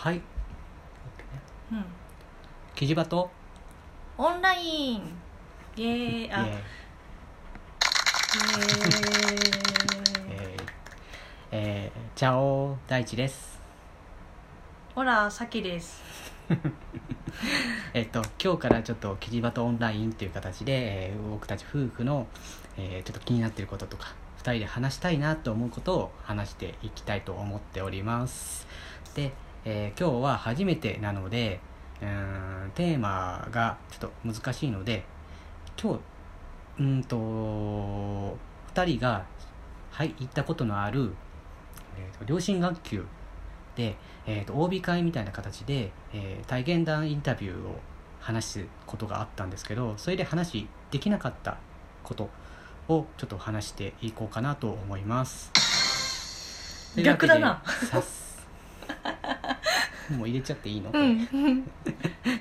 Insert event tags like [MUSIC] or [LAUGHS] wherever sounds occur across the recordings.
はい。うん。キジバト。オンライン。イエーイ。あ。イエーイ。えー。えー、チャオ大地です。ほらさきです。[LAUGHS] えっと今日からちょっとキジバトオンラインっていう形で、えー僕たち夫婦の、えーちょっと気になっていることとか2人で話したいなと思うことを話していきたいと思っております。で、えー今日は初めてなのでうーんテーマがちょっと難しいので今日うーんと2人が、はい、行ったことのある、えーと両親学級で、えー、と OB 会みたいな形で、えー体験談インタビューを話すことがあったんですけどそれで話できなかったことをちょっと話していこうかなと思います。逆だなもう入れちゃっていいの、うん。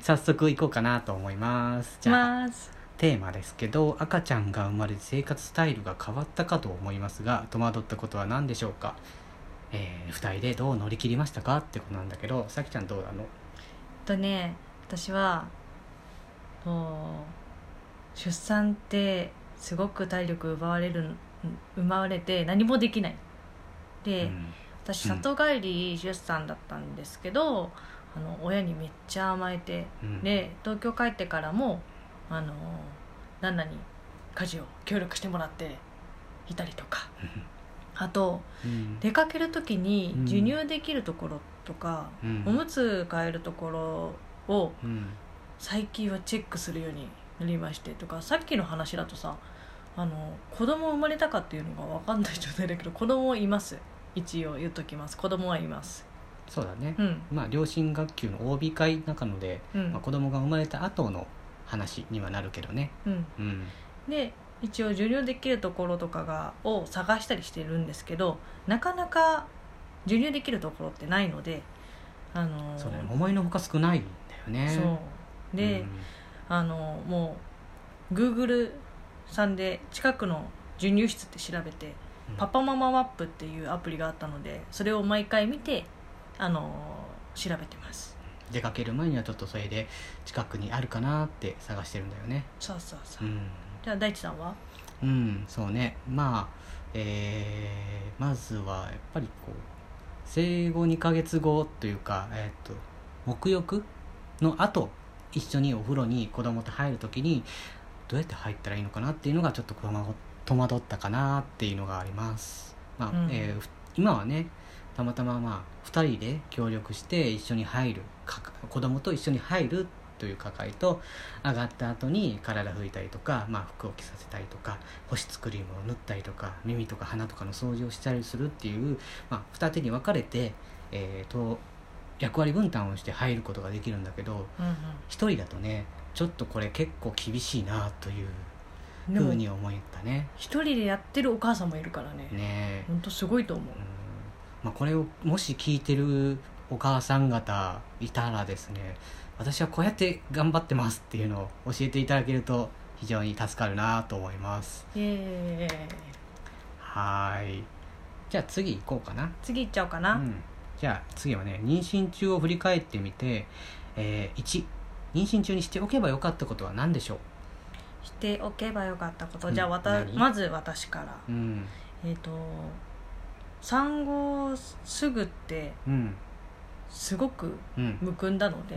早速いこうかなと思います。じゃあ、ます。テーマですけど赤ちゃんが生まれて生活スタイルが変わったかと思いますが戸惑ったことは何でしょうか、えー、2人でどう乗り切りましたかってことなんだけどさきちゃんどうなの？とね私はと出産ってすごく体力奪われる奪われて何もできない。で、うん私うん。里帰り出産だったんですけど、あの親にめっちゃ甘えてうん。で東京帰ってからもあの旦那に家事を協力してもらっていたりとか。あとうん。出かける時にうん。授乳できるところとか、うん。おむつ替えるところをうん。最近はチェックするようになりましてとかさっきの話だとさあの子供生まれたかっていうのが分かんない状態だけど子供います一応言っときます。子供はいます。そうだね、うん。まあ両親学級の OB 会の中ので、うん。まあ、子供が生まれた後の話にはなるけどね。うん。うん。で一応授乳できるところとかがを探したりしてるんですけどなかなか授乳できるところってないのであのそうだね。思いのほか少ないんだよね。そう。で、うん。あのもう Google さんで近くの授乳室って調べて、うんパパマママップっていうアプリがあったのでそれを毎回見てあの調べてます。出かける前にはちょっとそれで近くにあるかなって探してるんだよね。そうそうそう。う、ん。じゃあ大地さんは？うんそうね。まあえーまずはやっぱりこう生後2ヶ月後というかえっ、と沐浴の後一緒にお風呂に子供と入る時にどうやって入ったらいいのかなっていうのがちょっと戸惑戸惑ったかなっていうのがあります。まあ、うん。えーふ今はねたまたままあ2人で協力して一緒に入るか子供と一緒に入るという係と上がった後に体拭いたりとか、まあ、服を着させたりとか保湿クリームを塗ったりとか耳とか鼻とかの掃除をしたりするっていう、まあ、二手に分かれて、えーと役割分担をして入ることができるんだけどうんうん。一人だとねちょっとこれ結構厳しいなというふうに思ったね。一人でやってるお母さんもいるからね。ね本当すごいと思う。うん。まあ、これをもし聞いてるお母さん方いたらですね私はこうやって頑張ってますっていうのを教えていただけると非常に助かるなと思います。イエーイ。はーい。じゃあ次行こうかな。次行っちゃおうかな、うん、じゃあ次はね妊娠中を振り返ってみて、えー1妊娠中にしておけばよかったことは何でしょしておけばよかったこと、うん。じゃあわた何？まず私から。ううん。えっ、と産後すぐってうん。すごくうん。むくんだので、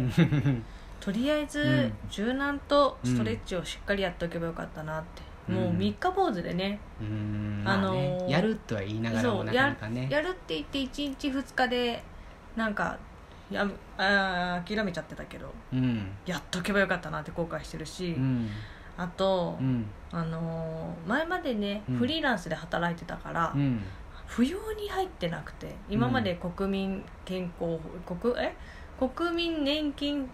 [LAUGHS] とりあえずうん。柔軟とストレッチをしっかりやっておけばよかったなって、うん。もう三日坊主でね、うん。あのーまあね。やるとは言いながらもなかなかね。やるって言って1日2日でなんかやむあー諦めちゃってたけどうん。やっとけばよかったなって後悔してるし、うんあと、うん。あのー前までね、うん。フリーランスで働いてたから、うん。扶養に入ってなくて今まで国民健康国え？国民年金ん？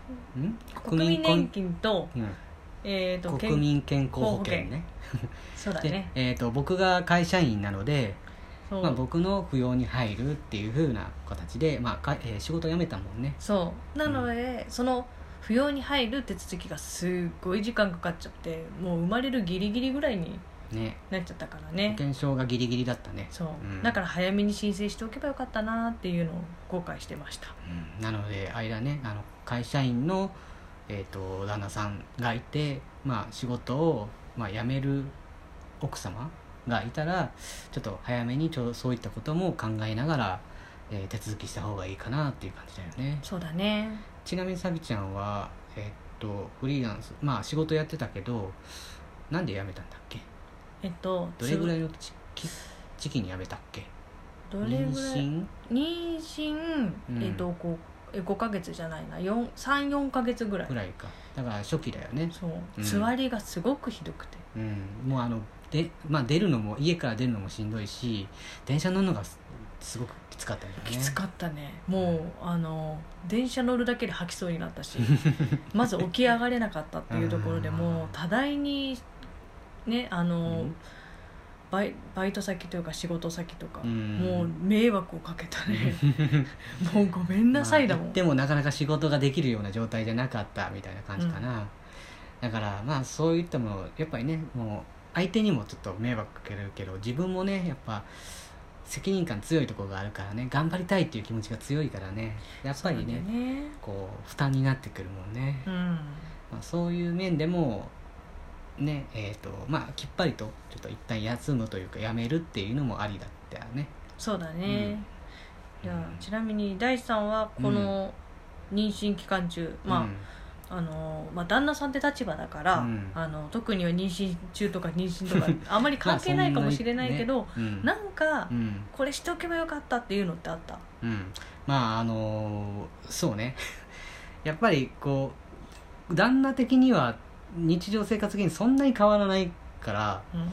国民年金と,、うんえー、と国民健康保険健ね。で [LAUGHS] そうだね、えー、と僕が会社員なので、まあ、僕の扶養に入るっていう風な形で、まあかえー仕事辞めたもんね。そう。なので、その扶養に入る手続きがすっごい時間かかっちゃってもう生まれるギリギリぐらいにね。なっちゃったから保ね険証がギリギリだったね。そう、うん。だから早めに申請しておけばよかったなっていうのを後悔してました。うん。なので間ねあの会社員の、えー、と旦那さんがいて、まあ、仕事を、まあ、辞める奥様がいたらちょっと早めにちょそういったことも考えながら、えー手続きした方がいいかなっていう感じだよね。そうだね。ちなみにさびちゃんは、えーっとフリーランスまあ仕事やってたけどなんで辞めたんだっけ？えっとどれぐらいいの時期時期に辞めたっけ？どれぐらい？妊娠？妊娠、うん。えっと 5, え5ヶ月じゃないな。34ヶ月ぐらい。ぐらいか。だから初期だよね。そう、うん。つわりがすごくひどくて。うん。もうあので、まあ、出るのも家から出るのもしんどいし電車乗るのがすすごくきつかったね。きつかったね。もうあの電車乗るだけで吐きそうになったしまず起き上がれなかったっていうところで [LAUGHS] もう多大にねあの、うん。バイバイト先というか仕事先とか、うん。もう迷惑をかけたね。[LAUGHS] もうごめんなさいだもん、まあ行ってもなかなか仕事ができるような状態じゃなかったみたいな感じかな、だからまあそういったものやっぱりねもう相手にもちょっと迷惑かけるけど自分もねやっぱ責任感強いところがあるからね頑張りたいっていう気持ちが強いからね。やっぱりねね。こう負担になってくるもんね、うん。まあ、そういう面でもねえーとまあきっぱりとちょっと一旦休むというかやめるっていうのもありだったよね。そうだね、じゃあうん。ちなみに大地さんはこの妊娠期間中、まあ、うん。あのまあ、旦那さんって立場だから、うん。あの特には妊娠中とか妊娠とか [LAUGHS] あまり関係ないかもしれないけど、まあそん。なんか、うん。これしておけばよかったっていうのってあった？うん、まああのーそうね。[LAUGHS] やっぱりこう旦那的には日常生活的にそんなに変わらないからうん。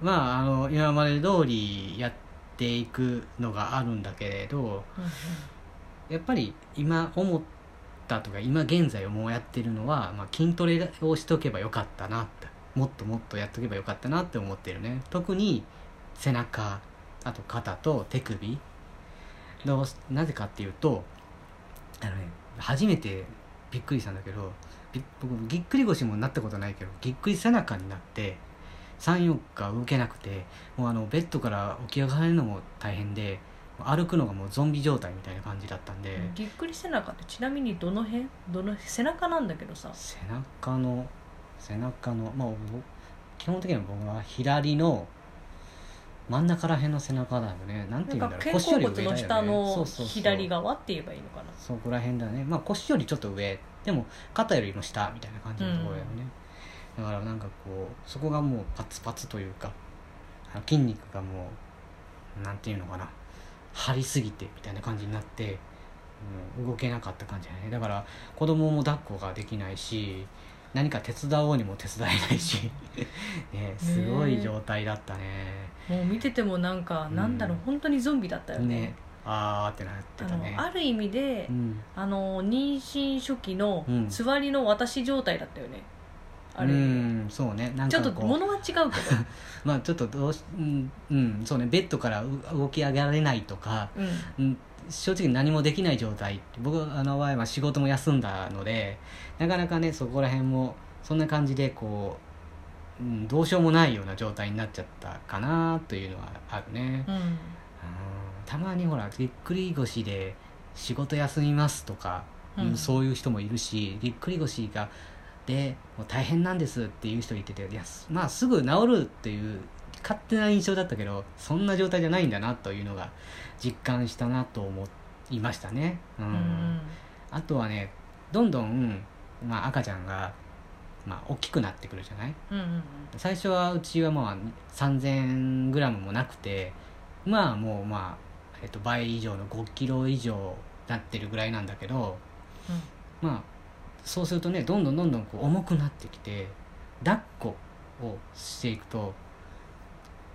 まああの今まで通りやっていくのがあるんだけれどやっぱり今思ったとか今現在もうやってるのは、まあ、筋トレをしとけばよかったなってもっともっとやっとけばよかったなって思ってるね。特に背中あと肩と手首どうなぜかっていうとあのね初めてびっくりしたんだけど僕ぎっくり腰もなったことないけどぎっくり背中になって34日動けなくてもうあのベッドから起き上がるのも大変で歩くのがもうゾンビ状態みたいな感じだったんで、ぎっくり背中ってちなみにどの辺？どの背中なんだけどさ。背中の背中のまあぼ基本的には僕は左の真ん中ら辺の背中だよね。なんていうんだろう。肩甲骨の下その左側って言えばいいのかな？そこら辺だね。まあ腰よりちょっと上。でも肩よりも下みたいな感じのところだよね、だからなんかこうそこがもうパツパツというか筋肉がもうなんていうのかな張りすぎてみたいな感じになって、うん、動けなかった感じだね。だから子供も抱っこができないし何か手伝おうにも手伝えないし [LAUGHS] ねすごい状態だったね。もう見ててもなんか、うん。なんだろう本当にゾンビだったよね。ね。あーってなってあたね。のある意味で、うん。あの妊娠初期のうん。つわりの私状態だったよね、あうる意味んそうね。なんちょっとかこう物は違うけど。[LAUGHS] まあちょっとどうしうん、うん、そうね。ベッドからう動き上げられないとか、うん。うん、正直何もできない状態僕あの場合は仕事も休んだのでなかなかねそこら辺もそんな感じでこう、うん、どうしようもないような状態になっちゃったかなというのはあるね、うん。うんたまにほらぎっくり腰で仕事休みますとか、うん。うんそういう人もいるしぎっくり腰がでもう大変なんですっていう人いてていやすまあすぐ治るっていう勝手な印象だったけどそんな状態じゃないんだなというのが実感したなと思いましたね、うん。うんあとはねどんどん、まあ、赤ちゃんが、まあ、大きくなってくるじゃない？うんうん最初はうちはまあ 3000g もなくてまあもうまあ、えっと、倍以上の5キロ以上なってるぐらいなんだけどまあそうするとねどんどんどんどんこう重くなってきて抱っこをしていくと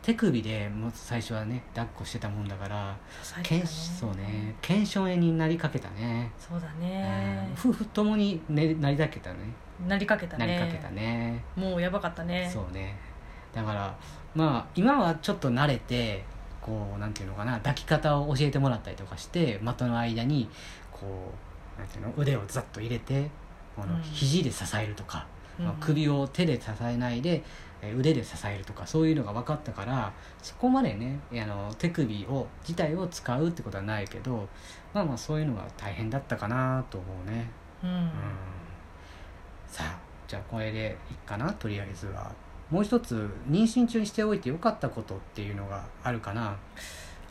手首でもう最初はね抱っこしてたもんだからね。そうね腱鞘炎になりかけたね、そうだうん。ね夫婦ともに、ね、なりかけたね。なりかけたね。なりかけたね。もうやばかったね。そうね。だからまあ今はちょっと慣れてこうなんていうのかな抱き方を教えてもらったりとかして股の間にこうなんていうの腕をざっと入れてこのうん。肘で支えるとか、首を手で支えないでえー腕で支えるとかそういうのが分かったからそこまでねあの手首を自体を使うってことはないけどまあまあそういうのが大変だったかなと思うね。うん。うん。さあじゃあこれでいいかなとりあえずは。もう一つ妊娠中にしておいてよかったことっていうのがあるかな？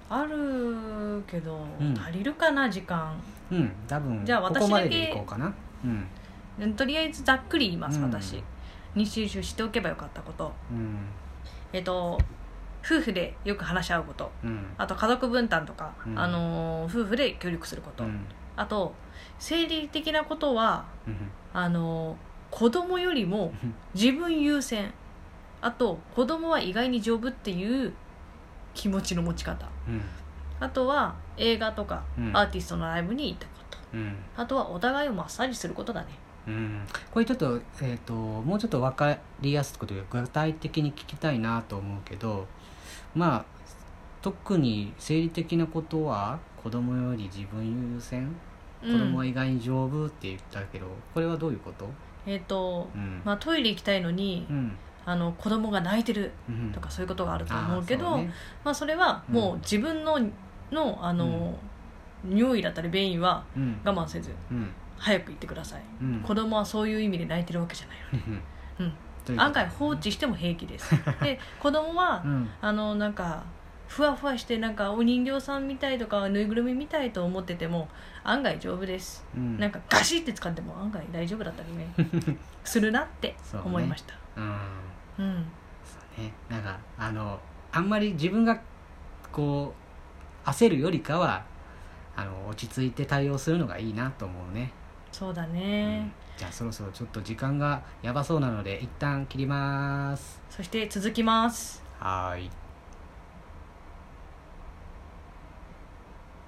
あるけど、うん。足りるかな時間。うん。多分じゃあここまで私だけでいこうかな。うんとりあえずざっくり言います、うん。私妊娠中しておけばよかったこと。うん。えっと夫婦でよく話し合うこと。うん。あと家族分担とか、うん。あのー夫婦で協力すること、うん。あと生理的なことはうん。あのー子供よりも自分優先。あと子供は意外に丈夫っていう気持ちの持ち方。うん。あとは映画とか、うん。アーティストのライブに行ったこと。うん。あとはお互いをマッサージすることだねうん。これちょっと,、えー、ともうちょっと分かりやすくというか具体的に聞きたいなと思うけどまあ特に生理的なことは子供より自分優先？子供はうん意外に丈夫って言ったけど、これはどういうこと？えっ、と、うん。まあ、トイレ行きたいのに、うん。あの子供が泣いてるうん。とかそういうことがあると思うけど、あーそうね。まあ、それはもう自分ののあの、尿意だったり便意はうん。我慢せず。うん早く行ってください、うん。子供はそういう意味で泣いてるわけじゃないの。で、うん、案外放置しても平気です。[LAUGHS] で子供は、うん。あのなんかふわふわしてなんかお人形さんみたいとかぬいぐるみみたいと思ってても案外丈夫です、うん。なんかガシって使っても案外大丈夫だったりね。[LAUGHS] するなって思いました。うん。うん。そうね。なんかあのあんまり自分がこう焦るよりかはあの落ち着いて対応するのがいいなと思うね、そうだうん。ね、じゃあそろそろちょっと時間がやばそうなので一旦切ります。そして続きます。はーい